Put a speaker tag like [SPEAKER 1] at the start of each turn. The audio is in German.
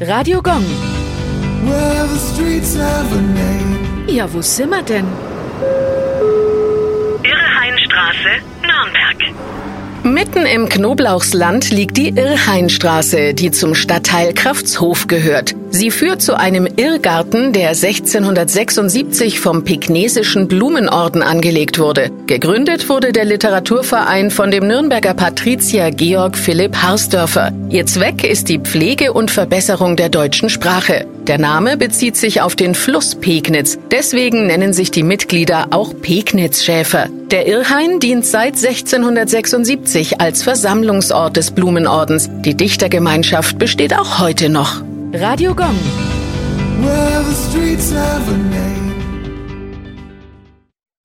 [SPEAKER 1] Radio Gong.
[SPEAKER 2] Well, the streets have a name.
[SPEAKER 1] Ja, wo sind wir denn?
[SPEAKER 3] Irrhainstraße, Nürnberg.
[SPEAKER 1] Mitten im Knoblauchsland liegt die Irrhainstraße, die zum Stadtteil Kraftshof gehört. Sie führt zu einem Irrgarten, der 1676 vom Pygnesischen Blumenorden angelegt wurde. Gegründet wurde der Literaturverein von dem Nürnberger Patrizier Georg Philipp Harsdörfer. Ihr Zweck ist die Pflege und Verbesserung der deutschen Sprache. Der Name bezieht sich auf den Fluss Pegnitz. Deswegen nennen sich die Mitglieder auch Pegnitzschäfer. Der Irrhain dient seit 1676 als Versammlungsort des Blumenordens. Die Dichtergemeinschaft besteht auch heute noch. Radio Gong.